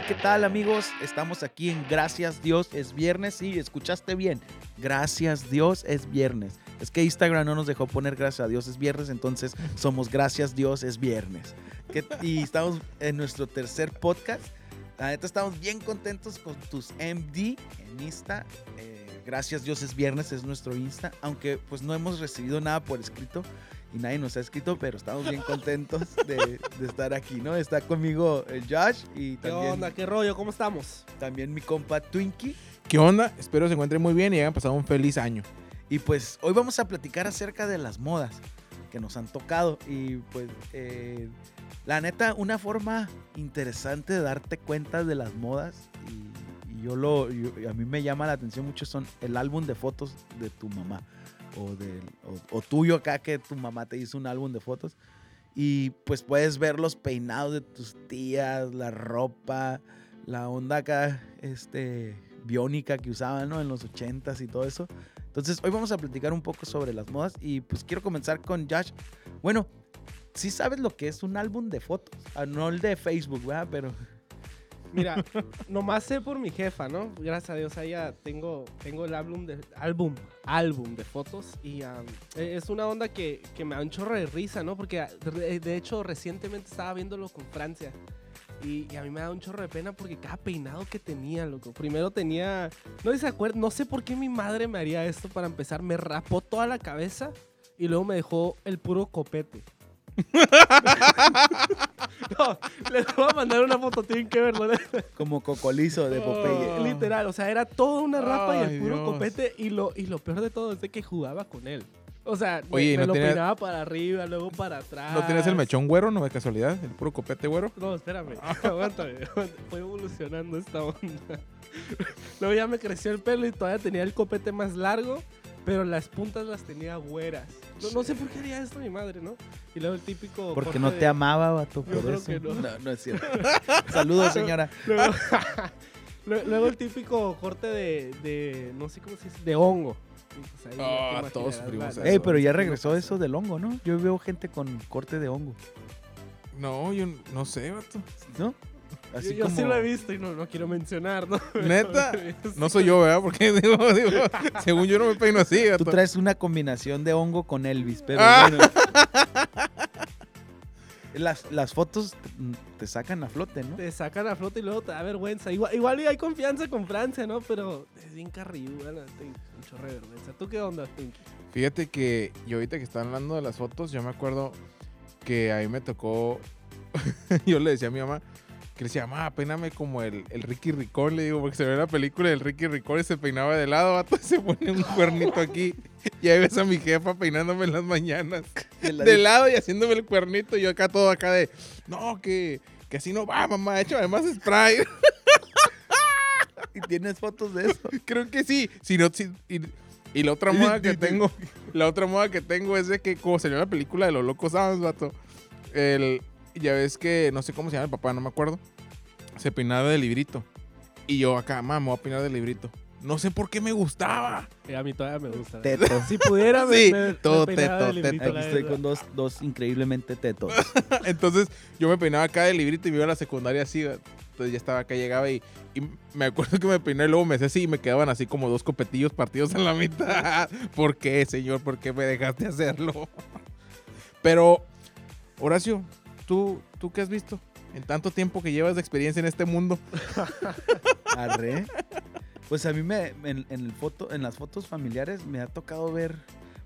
Hey, ¿qué tal amigos? Estamos aquí en Gracias Dios es viernes. Sí, escuchaste bien. Gracias Dios es viernes. Es que Instagram no nos dejó poner Gracias a Dios es viernes, entonces somos Gracias Dios es viernes. ¿Qué- Y estamos en nuestro tercer podcast. La neta estamos bien contentos con tus MD en Insta. Eh, gracias Dios es viernes, es nuestro Insta. Aunque pues no hemos recibido nada por escrito y nadie nos ha escrito, pero estamos bien contentos de, de estar aquí, ¿no? Está conmigo eh, Josh y ¿Qué también, onda? ¿Qué rollo? ¿Cómo estamos? también mi compa Twinkie. ¿Qué onda? Espero se encuentren muy bien y hayan pasado un feliz año. Y pues hoy vamos a platicar acerca de las modas que nos han tocado. Y pues eh, la neta, una forma interesante de darte cuenta de las modas. Y, y yo lo, yo- a mí me llama la atención mucho son el álbum de fotos de tu mamá. O, tuyo acá que tu mamá te hizo un álbum de fotos. Y pues puedes ver los peinados de tus tías, la ropa, la onda acá, este, biónica que usaban, ¿no? En los ochentas y todo eso. Entonces, hoy vamos a platicar un poco sobre las modas y pues quiero comenzar con Josh. Bueno, sí sabes lo que es un álbum de fotos, Ah, no el de Facebook, ¿verdad? Pero Mira, nomás sé por mi jefa, ¿no? Gracias a Dios a ella tengo, tengo el álbum de, álbum, álbum de fotos y e- es una onda que, que me da un chorro de risa, ¿no? Porque de, hecho recientemente estaba viéndolo con Francia y, y a mí me da un chorro de pena porque cada peinado que tenía, loco. Primero tenía, no se acuerdan, no sé por qué mi madre me haría esto para empezar, me rapó toda la cabeza y luego me dejó el puro copete. no, les voy a mandar una foto, tienen que verlo. como cocolizo de Popeye. Oh. Literal, o sea, era toda una rapa y el puro Dios. copete. Y lo, y lo peor de todo es de que jugaba con él. O sea, me- Oye, ¿y me, no lo tenía- peinaba para arriba, luego para atrás. ¿No tienes el mechón güero, no de casualidad? ¿El puro copete güero? No, espérame. aguántame. Fue evolucionando esta onda. luego ya me creció el pelo y todavía tenía el copete más largo, pero las puntas las tenía güeras. No, no sé por qué haría esto mi madre, ¿no? Y luego el típico. Porque no de- te amaba, vato, Yo por creo eso. que no. no, es cierto. Saludos, señora. Luego, Lue- luego el típico corte de, de, no sé cómo se dice, de hongo. Pues Ah, todos sufrimos eso. Ey, pero ya regresó eso del hongo, ¿no? Yo veo gente con corte de hongo, No, yo no sé, vato. ¿no? Yo, yo sí lo he visto y no, no quiero mencionar, ¿no? ¿Neta? Sí. No soy yo, ¿verdad? Porque digo, digo, según yo no me peino así, Tú traes una combinación de hongo con Elvis, pero Ah. bueno. Las, las fotos te sacan a flote, ¿no? Te sacan a flote y luego te da vergüenza. Igual, igual y hay confianza con Francia, ¿no? Pero es bien carrilluda, te- un chorro de vergüenza. ¿Tú qué onda, Pinky? Fíjate que yo ahorita que están hablando de las fotos, yo me acuerdo que a mí me tocó, yo le decía a mi mamá, que le decía, mamá, peíname como el, el Ricky Ricón, le digo, porque se ve la película del Ricky Ricón y se peinaba de lado, vato, y se pone un cuernito aquí. Y ahí ves a mi jefa peinándome en las mañanas. De lado y haciéndome el cuernito, y yo acá todo acá de, no, que, que así no va, mamá, échame más spray. ¿Y tienes fotos de eso? Creo que sí. Si no, si- y, y la otra moda que tengo, la otra moda que tengo es de que como salió la película de los locos Adams, vato, el, ya ves que, no sé cómo se llama el papá, no me acuerdo, se peinaba de librito. Y yo acá, mamá, me voy a peinar de librito. No sé por qué me gustaba. Eh, a mí todavía me gusta. Teto. Si pudiera, me, Sí, me- me todo teto, de librito, teto. Aquí estoy con dos, dos increíblemente tetos. Entonces yo me peinaba acá de librito y me iba a la secundaria así. Entonces ya estaba acá, llegaba y, y me acuerdo que me peiné y luego me hacía así y me quedaban así como dos copetillos partidos en la mitad. ¿Por qué, señor? ¿Por qué me dejaste hacerlo? Pero, Horacio, ¿tú, ¿tú qué has visto? En tanto tiempo que llevas de experiencia en este mundo. Arre. Pues a mí me, en, en el foto, en las fotos familiares me ha tocado ver,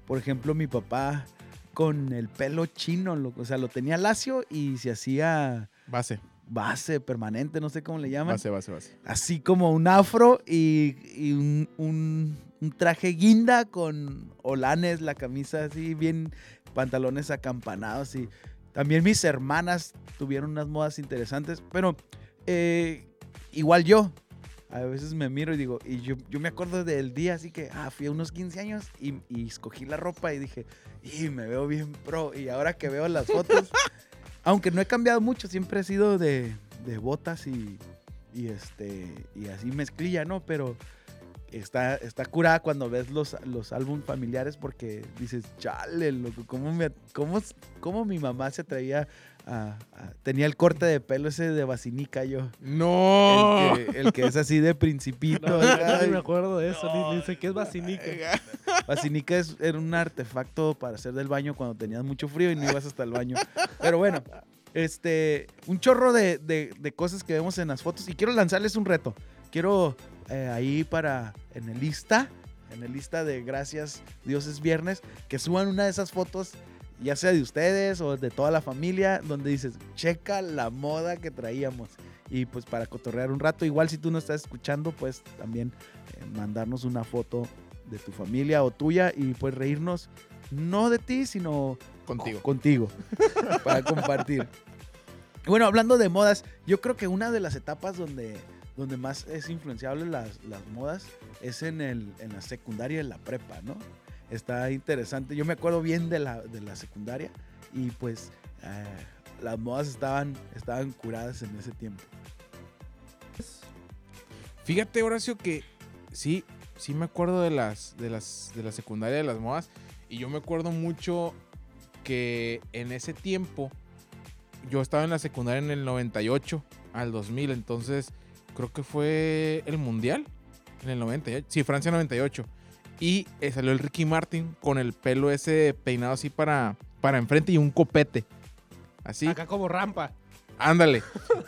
por ejemplo, mi papá con el pelo chino, lo- o sea, lo tenía lacio y se hacía Base, base permanente, no sé cómo le llaman. base, base, base. Así como un afro y, y un, un- un traje guinda con olanes, la camisa así, bien pantalones acampanados. Y también mis hermanas tuvieron unas modas interesantes, pero eh, igual yo. a veces me miro y digo, y yo, me acuerdo del día así que, ah, fui a unos 15 años y, escogí la ropa y dije, y me veo bien pro. Y ahora que veo las fotos, aunque no he cambiado mucho, siempre he sido de, de botas y, y, este, y así mezclilla, ¿no? Pero está, está curada cuando ves los, los álbumes familiares porque dices, chale, loco, ¿cómo, me, cómo, cómo mi mamá se traía a, a- Tenía el corte de pelo ese de basinica yo. No. El que, el que es así de principito. No, me acuerdo de eso, ni, ni sé qué es basinica. Basinica es, era un artefacto para hacer del baño cuando tenías mucho frío y no ibas hasta el baño. Pero bueno, este, un chorro de, de- de cosas que vemos en las fotos. Y quiero lanzarles un reto. Quiero eh, ahí para, en el lista, en el lista de gracias, Dios es viernes, que suban una de esas fotos, ya sea de ustedes o de toda la familia, donde dices, checa la moda que traíamos. Y pues para cotorrear un rato, igual si tú no estás escuchando, pues también eh, mandarnos una foto de tu familia o tuya y pues reírnos no de ti, sino Contigo. contigo para compartir. Bueno, hablando de modas, yo creo que una de las etapas donde, donde más es influenciable las, las modas es en, el, en la secundaria en la prepa, ¿no? Está interesante. Yo me acuerdo bien de la, de la secundaria y pues eh, las modas estaban, estaban curadas en ese tiempo. Fíjate, Horacio, que sí, sí me acuerdo de las, de las, de la secundaria de las modas. Y yo me acuerdo mucho que en ese tiempo yo estaba en la secundaria en el 98 al 2000. Entonces creo que fue el mundial en el 98. Sí, Francia 98. Y eh, salió el Ricky Martin con el pelo ese peinado así para, para enfrente y un copete. Así. Acá como rampa. Ándale.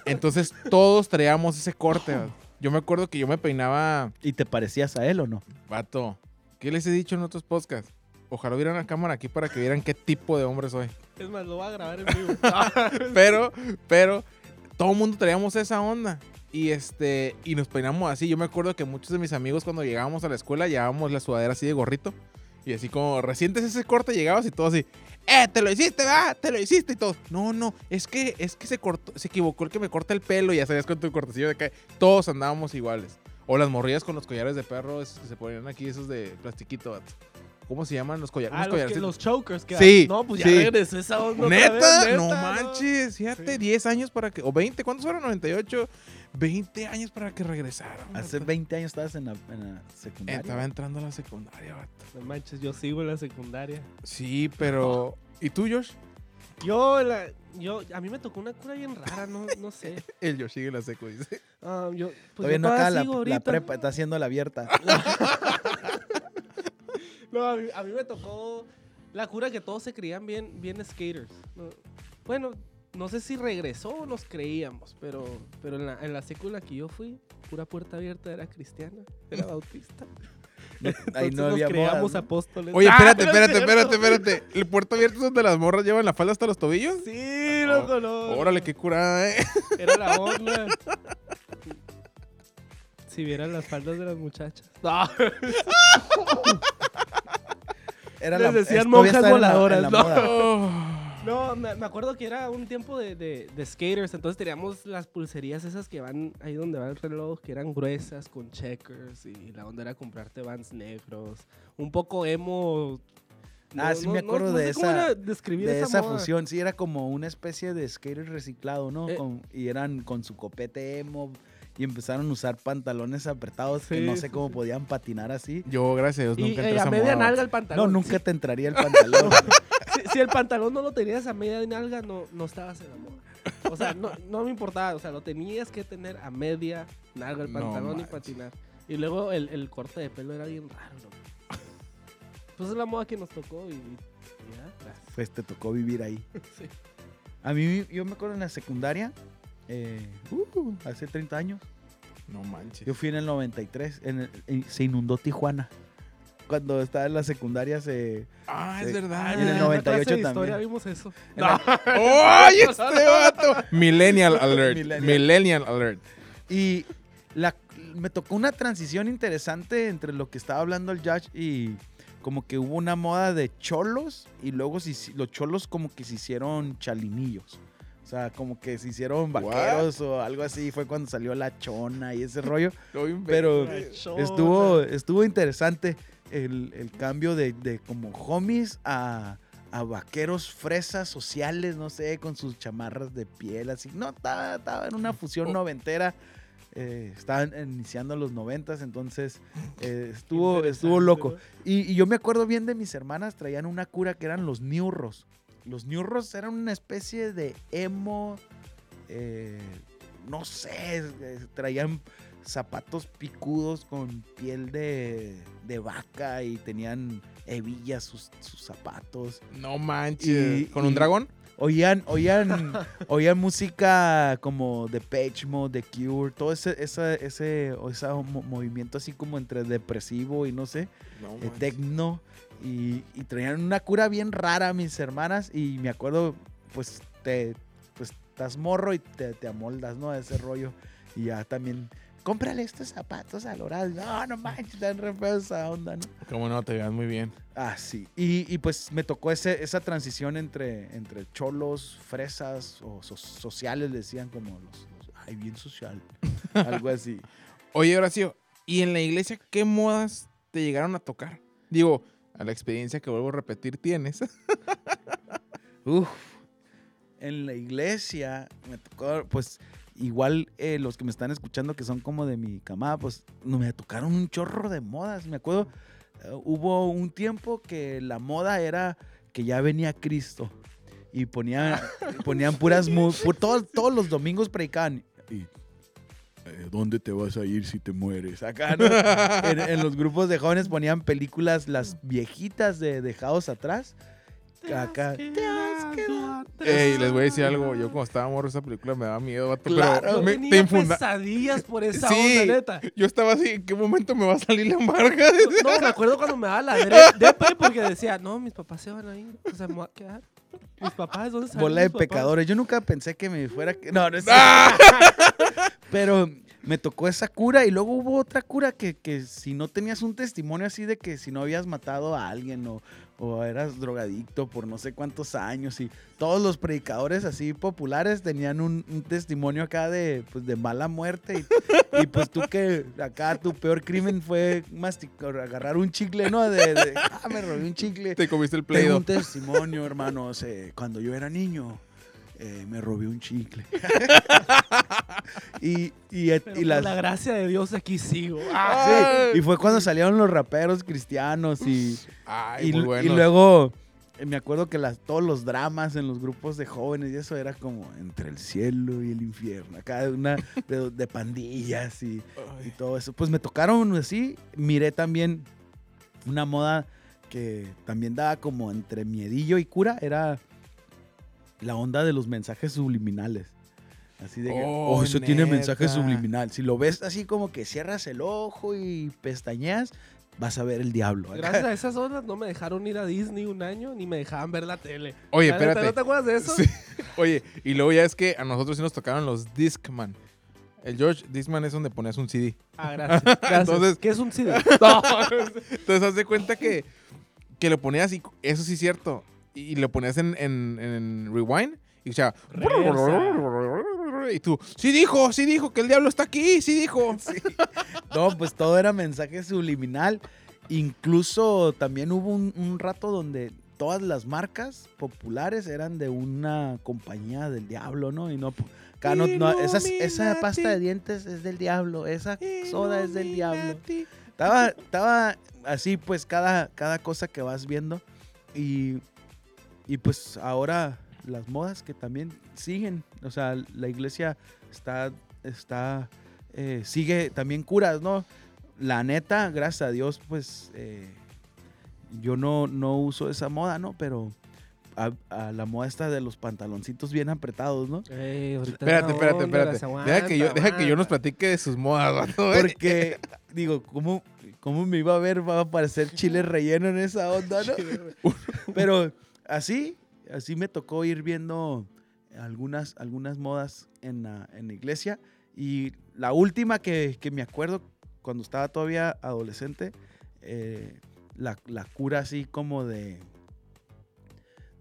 Entonces todos traíamos ese corte. Yo me acuerdo que yo me peinaba, ¿Y te parecías a él o no? vato. ¿Qué les he dicho en otros podcasts? Ojalá hubiera una cámara aquí para que vieran qué tipo de hombre soy. Es más, lo voy a grabar en vivo. Pero, pero, todo el mundo traíamos esa onda. Y este, y nos peinamos así. Yo me acuerdo que muchos de mis amigos cuando llegábamos a la escuela llevábamos la sudadera así de gorrito. Y así como, recientes ese corte llegabas y todo así. ¡Eh, te lo hiciste, va! ¡Te lo hiciste! Y todo. No, no, es que, es que se cortó, se equivocó el que me corta el pelo y ya sabías con tu cortecillo de acá. Todos andábamos iguales. O las morrillas con los collares de perro, esos que se ponían aquí, esos de plastiquito, vato. ¿Cómo se llaman los collares? Ah, Unos los, que- collarcitos. los chokers. Que Sí, No, pues ya sí. regresó esa onda. ¿Neta? vez, no manches, fíjate, Sí. 10 años para que. O 20, ¿cuántos fueron? 98. 20 años para que regresaran. Hace vato. 20 años estabas en la, en la secundaria. Estaba entrando a la secundaria, vato. No manches, yo sigo en la secundaria. Sí, pero. ¿Y tú, Josh? Yo, la, yo, a mí me tocó una cura bien rara, no, no sé. El Josh sigue en la secu, dice. Ah, yo, pues Todavía yo no acaba la, la prepa, está haciendo la abierta. No, a mí, a mí me tocó la cura que todos se creían bien, bien skaters. No, bueno, no sé si regresó o nos creíamos, pero, pero en la, en la que yo fui, pura puerta abierta era cristiana, era bautista. Ahí nos había creíamos modas, ¿no? apóstoles. Oye, Ah, espérate, espérate, espérate, espérate. ¿El puerto abierto es donde las morras llevan la falda hasta los tobillos? Sí, loco, no. Órale, qué curada, eh. Era la onda. Si vieran las faldas de las muchachas. No. Era Les decían monjas voladoras, la ¿no? No, me, me acuerdo que era un tiempo de, de- de skaters, entonces teníamos las pulserías esas que van ahí donde va el reloj, que eran gruesas con checkers y la onda era comprarte vans negros, un poco emo. Ah, sí me acuerdo de sé esa- De esa, fusión, sí, era como una especie de skater reciclado, ¿no? Eh. Con- y eran con su copete emo y empezaron a usar pantalones apretados que no sé cómo podían patinar así. Yo, gracias a Dios, Y nunca eh, entré a a esa media moda. nalga el No, pantalón. nunca te entraría el pantalón. si, si el pantalón no lo tenías a media nalga, no, no estabas en la moda. O sea, no, no me importaba. O sea, lo tenías que tener a media nalga el No pantalón y patinar. Y luego el, el corte de pelo era bien raro, ¿no? Pues es la moda que nos tocó y, y ya. pues te tocó vivir ahí. Sí. A mí, yo me acuerdo en la secundaria, eh, uh, hace 30 años, No manches. yo fui en el 93, en el- en- se inundó Tijuana. Cuando estaba en la secundaria se... Ah, es verdad. en el en la 98 clase de también. historia vimos eso. en la- ¡Ay, este vato! Millennial alert. Millennial. Millennial alert. Y la, me tocó una transición interesante entre lo que estaba hablando el Judge y como que hubo una moda de cholos y luego los cholos como que se hicieron chalinillos. O sea, como que se hicieron vaqueros o algo así. Fue cuando salió la chona y ese rollo. Pero estuvo, estuvo interesante el, el cambio de, de como homies a, a vaqueros fresas sociales, no sé, con sus chamarras de piel, así. No, estaba, estaba en una fusión Oh. noventera. eh, estaban iniciando los noventas, entonces eh, estuvo, estuvo loco. Y, y yo me acuerdo bien de mis hermanas, traían una cura que eran los Newros. Los Newros eran una especie de emo, eh, no sé, eh, traían zapatos picudos con piel de, de vaca y tenían hebillas sus, sus zapatos. No manches. Y- ¿Con un dragón? Oían, oían, oían música como de Page Mode, The Cure, todo ese, ese, o ese mo- movimiento así como entre depresivo y no sé No eh, tecno y, y traían una cura bien rara mis hermanas y me acuerdo pues te pues estás morro y te, te amoldas no ese rollo. Y ya también cómprale estos zapatos al oral no no manches están re feos esa onda no Cómo no, te veas muy bien. ah sí. Y, y, pues me tocó ese, esa transición entre entre cholos fresas o so- sociales decían como los, los- ay bien social algo así. Oye, Horacio, ¿y en la iglesia qué modas te llegaron a tocar? Digo, a la experiencia que vuelvo a repetir tienes. Uf, en la iglesia me tocó, pues igual eh, los que me están escuchando que son como de mi camada, pues no, me tocaron un chorro de modas. Me acuerdo, eh, hubo un tiempo que la moda era que ya venía Cristo y ponían, ponían puras, pu- todos, todos los domingos predicaban. Y, ¿Dónde te vas a ir si te mueres? Acá, ¿no? en, en los grupos de jóvenes ponían películas, las viejitas de Dejados Atrás. Acá. Ey, les voy a decir algo. Yo cuando estaba morro esa película me daba miedo, vato, Claro. pero Yo me, tenía te infunda- pesadillas por esa Sí. onda, neta. Yo estaba así, ¿en qué momento me va a salir la marca? No, me acuerdo cuando me daba la depe porque decía, no, mis papás se van a ir, o sea, me voy a quedar. Mis papás, ¿dónde están Bola de mis papás? pecadores. Yo nunca pensé que me fuera. que- No, no es ¡Ah! Pero me tocó esa cura y luego hubo otra cura que, que si no tenías un testimonio así de que si no habías matado a alguien o, o eras drogadicto por no sé cuántos años y todos los predicadores así populares tenían un, un testimonio acá de, pues, de mala muerte y, y, pues tú que acá tu peor crimen fue masticar, agarrar un chicle, ¿no? De, de, ah, me robé un chicle. Te comiste el play un testimonio, hermanos. eh, cuando yo era niño, eh, me robé un chicle. y, y, y las- la gracia de Dios aquí sigo. Ah, sí, y fue cuando salieron los raperos cristianos y, Ay, y, muy y luego eh, me acuerdo que las, todos los dramas en los grupos de jóvenes y eso era como entre el cielo y el infierno. Acá una de, de pandillas y, y todo eso. Pues me tocaron así. Miré también una moda que también daba como entre miedillo y cura. Era la onda de los mensajes subliminales. Así de que, Oh, oh, eso tiene mensaje subliminal. Si lo ves así como que cierras el ojo y pestañeas, vas a ver el diablo. Acá- Gracias a esas ondas no me dejaron ir a Disney un año ni me dejaban ver la tele. Oye, La espérate. ¿No te acuerdas de eso? Sí. Oye, y luego ya es que a nosotros sí nos tocaron los Discman. El George Discman es donde ponías un CD. Ah, gracias. gracias. Entonces- ¿Qué es un CD? No. Entonces, haz de cuenta que, que lo ponías y eso sí es cierto. Y, lo ponías en, en, en rewind y o sea, y tú, sí dijo, sí dijo que el diablo está aquí, sí dijo. No, pues todo era mensaje subliminal. Incluso también hubo un, un rato donde todas las marcas populares eran de una compañía del diablo, ¿no? Y no, acá no- no, esas- esa pasta de dientes es del diablo, esa soda es del diablo. Estaba, estaba así, pues, cada, cada cosa que vas viendo. Y, y pues ahora las modas que también siguen. O sea, la iglesia está, está, eh, sigue también curas, ¿no? La neta, gracias a Dios, pues, eh, yo no, no uso esa moda, ¿no? Pero a, a la moda esta de los pantaloncitos bien apretados, ¿no? Ey, Espérate, espérate, espérate. Deja que yo, aguanta, deja que yo nos platique de sus modas, ¿eh? Porque, digo, ¿cómo, ¿cómo me iba a ver? Va a aparecer chile relleno en esa onda, ¿no? Pero así, así me tocó ir viendo algunas, algunas modas en la, en iglesia. Y la última que, que me acuerdo, cuando estaba todavía adolescente, eh, la, la cura así como de,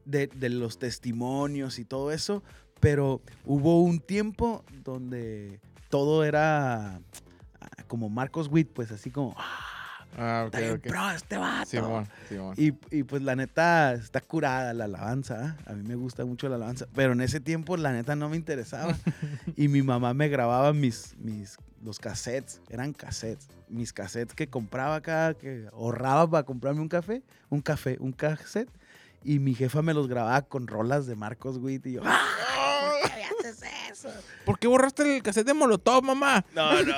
de, los testimonios y todo eso, Pero hubo un tiempo donde todo era como Marcos Witt, pues así como, ah, Ah, ok, está bien ok. pro este vato. Simón, Simón. Y, y, pues la neta está curada la alabanza. ¿ah? A mí me gusta mucho la alabanza. Pero en ese tiempo la neta no me interesaba. y mi mamá me grababa mis, mis, los cassettes. Eran cassettes. Mis cassettes que compraba acá, que ahorraba para comprarme un café. Un café, un cassette. Y mi jefa me los grababa con rolas de Marcos Witt. Y yo, ¡ah! ¿Por qué borraste el cassette de Molotov, mamá? No, no,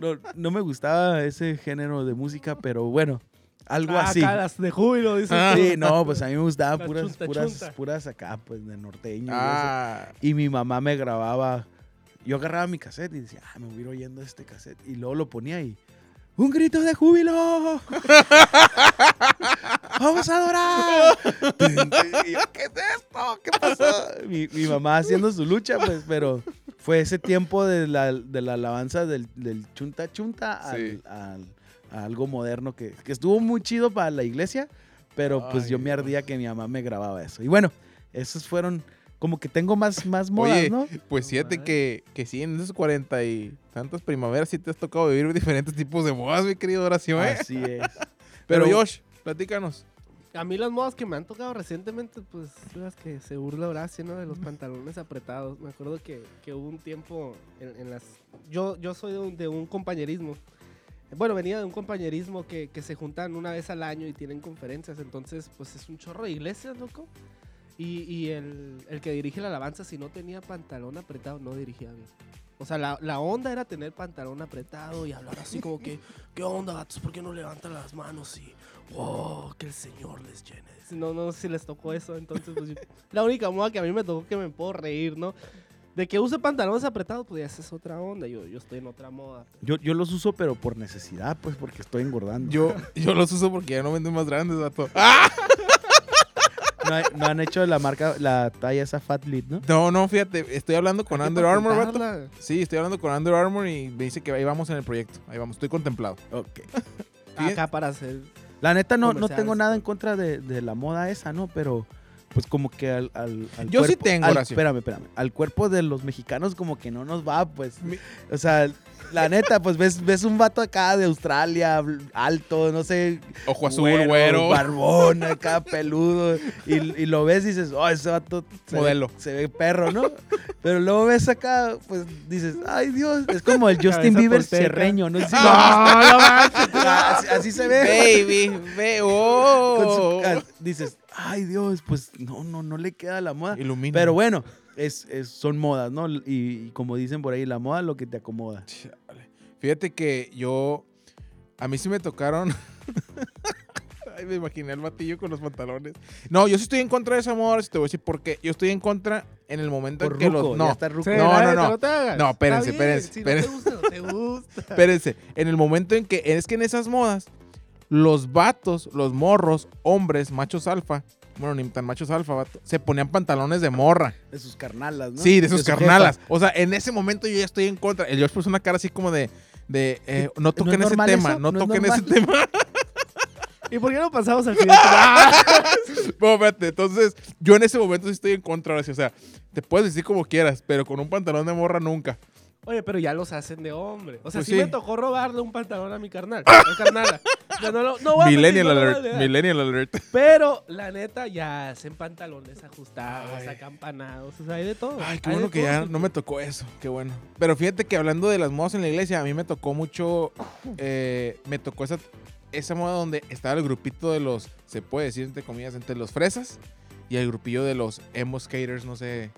no, no. No me gustaba ese género de música, pero bueno, algo Ah, así. acá las de júbilo, dice. Ah. Sí, no, pues a mí me gustaban puras, chunta, puras, chunta. puras acá, pues de norteño. y eso. Ah, Y mi mamá me grababa. Yo agarraba mi cassette y decía, ah, me voy a ir oyendo este cassette. Y luego lo ponía y. ¡Un grito de júbilo! ¡Vamos a adorar! Y yo, ¿Qué es esto? ¿Qué pasó? Mi, mi mamá haciendo su lucha, pues, pero fue ese tiempo de la, de la alabanza del, del chunta chunta al- Sí. al- a algo moderno que, que estuvo muy chido para la iglesia, pero pues Ay, yo me ardía que mi mamá me grababa eso. Y bueno, esos fueron como que tengo más, más modas, Oye, ¿no? pues Madre. que, que sí, en esos cuarenta y tantas primaveras sí te has tocado vivir diferentes tipos de bodas, mi querido Horacio, ¿eh? Así es. Pero, pero- Josh, platícanos. A mí las modas que me han tocado recientemente, pues las que se burla Horacio, ¿no? De los pantalones apretados. Me acuerdo que, que hubo un tiempo en, en las... Yo, yo soy de un, de un compañerismo. Bueno, venía de un compañerismo que, que se juntan una vez al año y tienen conferencias. Entonces, pues es un chorro de iglesias, loco. Y, y el, el que dirige la alabanza, si no tenía pantalón apretado, no dirigía bien. O sea, la, la onda era tener pantalón apretado y hablar así como que, ¿qué onda, gatos? ¿Por qué no levantan las manos y, wow, que el Señor les llene? No, no sé si les tocó eso. Entonces, pues, yo- la única moda que a mí me tocó que me puedo reír, ¿no? De que use pantalones apretados, pues ya esa es otra onda. Yo, yo estoy en otra moda. Yo, yo los uso, pero por necesidad, pues, porque estoy engordando. Yo, yo los uso porque ya no venden más grandes, vato. ¡Ah! No, hay- no han hecho la marca, la talla esa Fat Lip, ¿no? No, no, fíjate, estoy hablando con Under Armour, vato. patentarla. Sí, estoy hablando con Under Armour y me dice que ahí vamos en el proyecto. Ahí vamos, estoy contemplado. Ok. Acá para hacer. La neta, no, no Comerciales, tengo nada en contra de, de la moda esa, ¿no? Pero, pues, como que al. al, al Yo sí cuerpo- tengo, al-. Espérame, espérame. Al cuerpo de los mexicanos, como que no nos va, pues. Mi- O sea, la neta, pues ves, ves un vato acá de Australia, alto, no sé. Ojo azul, güero. Barbón, acá peludo. Y, y lo ves y dices, oh, ese vato se Modelo. Ve, se ve perro, ¿no? Pero luego ves acá, pues dices, ay Dios, es como el Justin Bieber cerreño, ¿no? Sí, No, no manches. así, así se ve. Baby, ve, Con su oh. dices, ay Dios, pues no, no, no le queda la moda. Ilumina. Pero bueno, es, es- son modas, ¿no? Y, y como dicen por ahí, la moda es lo que te acomoda. Chale. Fíjate que yo. A mí sí me tocaron. Ay, me imaginé al batillo con los pantalones. No, yo sí estoy en contra de esa moda. Si te voy a decir por qué. Yo estoy en contra en el momento Por en que ruco, los. No, ya está ruco. Sí, No, no, no. te hagas. No, espérense, espérense, Si espérense. no te gusta, no te gusta. espérense. En el momento en que. Es que en esas modas, los vatos, los morros, hombres, machos alfa. Bueno, ni tan machos alfa, vato, se ponían pantalones de morra. De sus carnalas, ¿no? Sí, de sus su jefa. carnalas. O sea, en ese momento yo ya estoy en contra. El George puso una cara así como de. de eh, no toquen ese tema, eso? no, ¿No es toquen ese tema. ¿Y por qué no pasamos al final? Ah, Bueno, espérate, entonces, yo en ese momento sí estoy en contra. O sea, te puedes decir como quieras, pero con un pantalón de morra nunca. Oye, pero ya los hacen de hombre. O sea, Pues sí, sí. me tocó robarle un pantalón a mi carnal. A mi carnala. No, voy a Millennial mentir, alert, millennial alert. Pero la neta ya hacen pantalones ajustados, Ay. acampanados. O sea, hay de todo. Ay, qué Hay bueno que todo, ya no me tocó eso, qué bueno. Pero fíjate que hablando de las modas en la iglesia, a mí me tocó mucho, eh, me tocó esa, esa moda donde estaba el grupito de los, se puede decir entre comillas, entre los fresas y el grupillo de los emo skaters, no sé.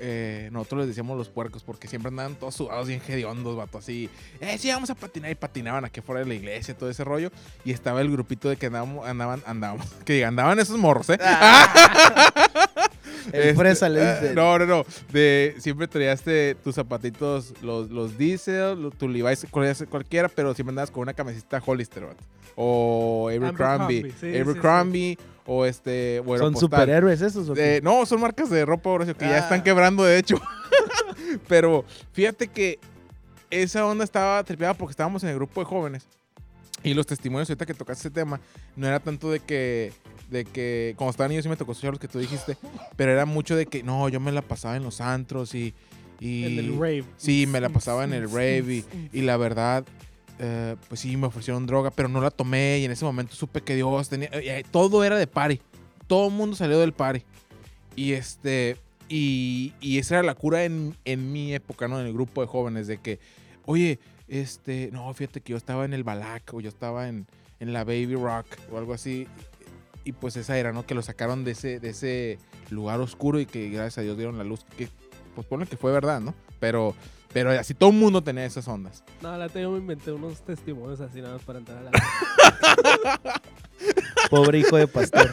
Eh, nosotros les decíamos los puercos porque siempre andaban todos sudados bien hediondos, vato, así. Eh, sí, vamos a patinar y patinaban aquí fuera de la iglesia, todo ese rollo. Y estaba el grupito de que andaban, andaban, andábamos, que diga, andaban esos morros, ¿eh? El Este, fresa le dice. No, no, no. De, siempre traíaste tus zapatitos, los, los Diesel, tu Levi's, cual- cualquiera, pero siempre andabas con una camiseta Hollister, vato. O Abercrombie. Abercrombie, sí, sí, Abercrombie, o este, bueno, ¿Son postal. superhéroes esos o qué? Eh, no, son marcas de ropa, Horacio, que ya Ah. están quebrando, de hecho. pero fíjate que esa onda estaba tripeada porque estábamos en el grupo de jóvenes. Y los testimonios, ahorita que tocaste ese tema, no era tanto de que de que cuando estaba niño sí me tocó escuchar los que tú dijiste, pero era mucho de que no, yo me la pasaba en los antros y. y En el rave. Sí, me la pasaba en el rave y, y la verdad, eh, pues sí, me ofrecieron droga, pero no la tomé y en ese momento supe que Dios tenía... eh, todo era de party. Todo el mundo salió del party. Y este... Y, y esa era la cura en, en mi época, ¿no? En el grupo de jóvenes, de que, oye, este, no, fíjate que yo estaba en el Balak o yo estaba en, en la Baby Rock o algo así. Y pues esa era, ¿no? Que lo sacaron de ese, de ese lugar oscuro y que gracias a Dios dieron la luz. Que pues ponle que fue verdad, ¿no? Pero, pero así todo el mundo tenía esas ondas. No, la tengo, me inventé unos testimonios así nada más para entrar a la. Pobre hijo de pastor.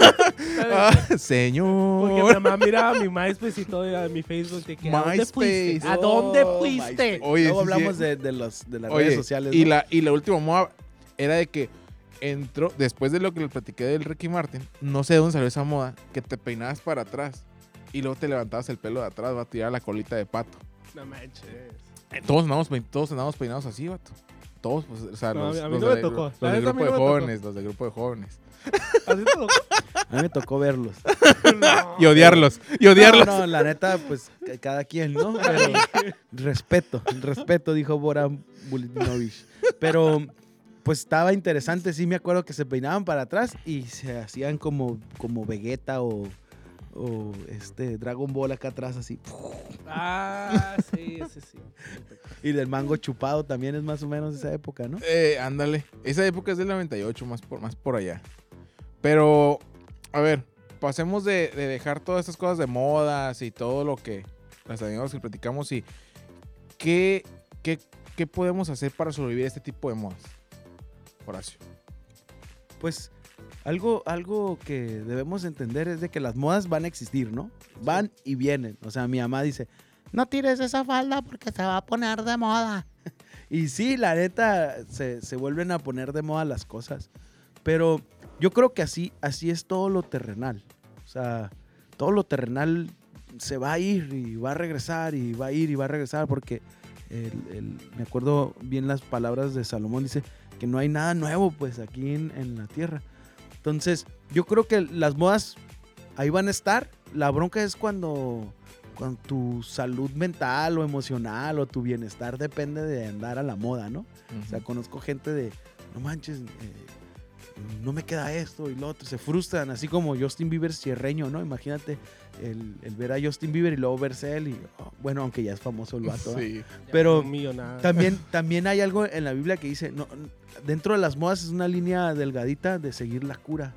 Ah, Porque mi señor. mamá miraba mi MySpace y todo, y mi Facebook. De que, ¿A dónde fuiste? ¿A dónde Oh, fuiste? Oye, Luego sí, sí. hablamos de, de los, de las Oye, redes sociales. Y ¿no? la, y la última moda era de que entró, después de lo que le platiqué del Ricky Martin, no sé de dónde salió esa moda, que te peinabas para atrás y luego te levantabas el pelo de atrás, va a tirar la colita de pato. No manches. Eh, Todos andamos, todos andamos peinados así, vato. Todos, pues, o sea, No, los, mí- a mí los no me de- tocó. Los del grupo de no me tocó. jóvenes, los del grupo de jóvenes. ¿Así te tocó? A mí me tocó verlos. No. Y odiarlos, y odiarlos. No, no, la neta, pues ca- cada quien, ¿no? Pero respeto, respeto, dijo Bora Bulitinovich. Pero pues estaba interesante, sí me acuerdo que se peinaban para atrás y se hacían como, como Vegeta o, o este Dragon Ball acá atrás así. Ah, sí, sí, sí. Y del mango chupado también es más o menos esa época, ¿no? Eh, ándale. Esa época es del 98, más por, más por allá. Pero, a ver, pasemos de, de dejar todas estas cosas de modas y todo lo que las anécdotas que platicamos y ¿qué, qué, qué podemos hacer para sobrevivir a este tipo de modas? Horacio. Pues algo, algo que debemos entender es de que las modas van a existir, ¿no? Van y vienen. O sea, mi mamá dice, no tires esa falda porque se va a poner de moda. y sí, la neta, se, se vuelven a poner de moda las cosas. Pero yo creo que así, así es todo lo terrenal. O sea, todo lo terrenal se va a ir y va a regresar y va a ir y va a regresar porque el- el- me acuerdo bien las palabras de Salomón, dice que no hay nada nuevo pues aquí en, en la tierra. Entonces, yo creo que las modas ahí van a estar. La bronca es cuando, cuando tu salud mental o emocional o tu bienestar depende de andar a la moda, ¿no? O sea, conozco gente de, no manches, eh, no me queda esto y lo otro, se frustran, así como Justin Bieber cierreño, ¿no? Imagínate el, el ver a Justin Bieber y luego verse él y, oh, bueno, aunque ya es famoso el vato, ¿eh? Sí. Pero. También, también hay algo en la Biblia que dice, no, dentro de las modas es una línea delgadita de seguir la cura.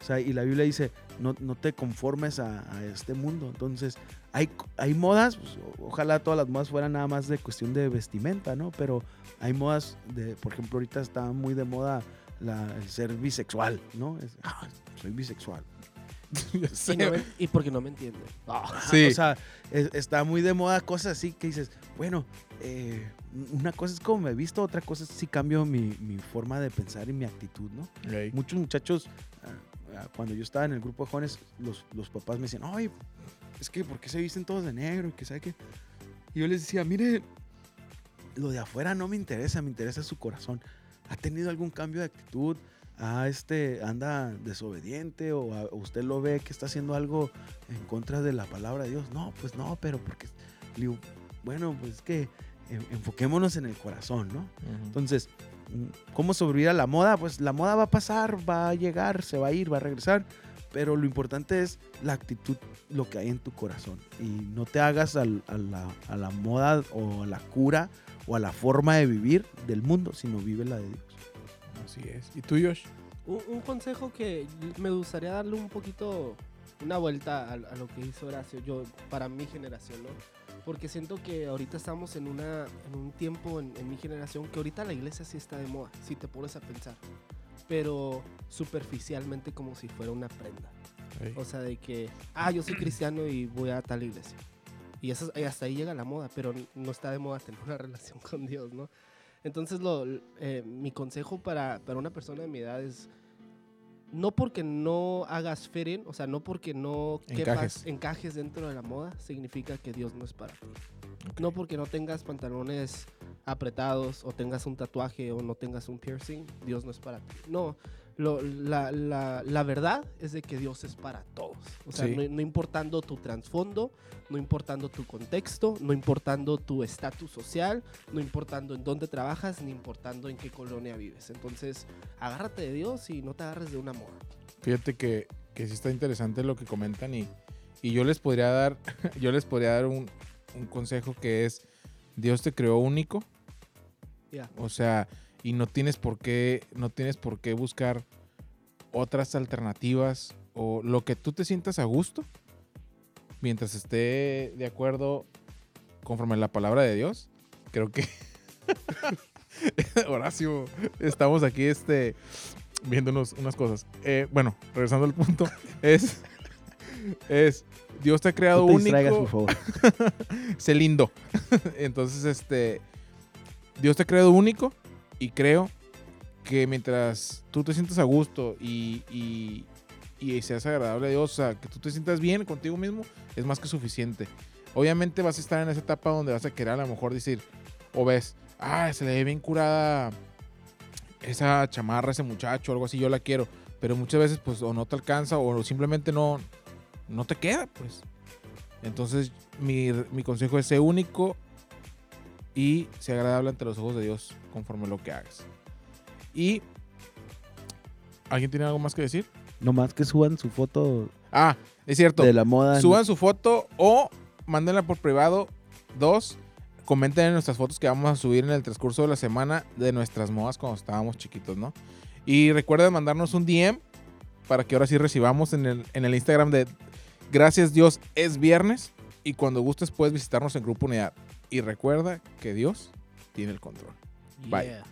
O sea, y la Biblia dice, no, no te conformes a, a este mundo. Entonces, hay, hay modas, pues, ojalá todas las modas fueran nada más de cuestión de vestimenta, ¿no? Pero hay modas de, por ejemplo, ahorita está muy de moda la- el ser bisexual, ¿no? Es, "Ah, soy bisexual. Y, no me- y porque no me entiende. Sí. O sea, es- está muy de moda cosas así que dices, bueno, eh, una cosa es como me he visto, otra cosa es si cambio mi, mi forma de pensar y mi actitud, ¿no? Ok. Muchos muchachos, ah, ah, cuando yo estaba en el grupo de jóvenes, los, los papás me decían, ay, es que ¿por qué se visten todos de negro? Y que sabe qué. Y yo les decía, mire, lo de afuera no me interesa, me interesa su corazón. ¿Ha tenido algún cambio de actitud? ¿Ah, este, anda desobediente? ¿O a- usted lo ve que está haciendo algo en contra de la palabra de Dios? No, pues no, pero porque... digo, bueno, pues es que en- enfoquémonos en el corazón, ¿no? Ujú. Entonces, mm, ¿cómo sobrevivir a la moda? Pues la moda va a pasar, va a llegar, se va a ir, va a regresar. Pero lo importante es la actitud, lo que hay en tu corazón. Y no te hagas al- a, la, a la moda o a la cura o a la forma de vivir del mundo, sino vive la de Dios. Así es. ¿Y tú, Josh? Un, un consejo que me gustaría darle un poquito una vuelta a, a lo que hizo Horacio, yo, para mi generación, ¿no? Porque siento que ahorita estamos en, una, en un tiempo en, en mi generación que ahorita la iglesia sí está de moda, si te pones a pensar. Pero superficialmente como si fuera una prenda. O sea, de que, ah, yo soy cristiano y voy a tal iglesia. Y, eso, y hasta ahí llega la moda, pero no está de moda tener una relación con Dios, ¿no? Entonces, lo, eh, mi consejo para, para una persona de mi edad es, no porque no hagas in, o sea, no porque no Encajes. quepas, encajes dentro de la moda, significa que Dios no es para ti. No porque no tengas pantalones apretados o tengas un tatuaje o no tengas un piercing, Dios no es para ti. No, lo- la, la- la verdad es de que Dios es para todos. O sea, Sí. no, no importando tu trasfondo, no importando tu contexto, no importando tu estatus social, no importando en dónde trabajas, ni importando en qué colonia vives. Entonces, agárrate de Dios y no te agarres de una moda. Fíjate que, que sí está interesante lo que comentan y, y yo les podría dar, yo les podría dar un, un consejo que es, Dios te creó único, Ya. o sea, y no tienes por qué, no tienes por qué buscar otras alternativas o lo que tú te sientas a gusto, mientras esté de acuerdo conforme a la palabra de Dios. Creo que Horacio, estamos aquí este viendo unos- unas cosas. Eh, bueno, regresando al punto, es, es Dios te ha creado No te único. por favor. sé lindo. Entonces, este, Dios te ha creado único y creo que mientras tú te sientas a gusto y, y, y seas agradable a Dios, o sea, que tú te sientas bien contigo mismo, es más que suficiente. Obviamente vas a estar en esa etapa donde vas a querer a lo mejor decir, o ves, ah, se le ve bien curada esa chamarra, ese muchacho, algo así, yo la quiero. Pero muchas veces, pues, o no te alcanza o simplemente no, no te queda, pues. Entonces, mi, mi consejo es ser único y ser agradable ante los ojos de Dios conforme lo que hagas. Y. ¿Alguien tiene algo más que decir? Nomás que suban su foto Ah, es cierto. de la moda. Suban su foto o mándenla por privado. Dos, comenten en nuestras fotos que vamos a subir en el transcurso de la semana de nuestras modas cuando estábamos chiquitos, ¿no? Y recuerden mandarnos un DM para que ahora sí recibamos en el, en el Instagram de Gracias Dios es viernes. Y cuando gustes puedes visitarnos en Grupo Unidad. Y recuerda que Dios tiene el control. Bye.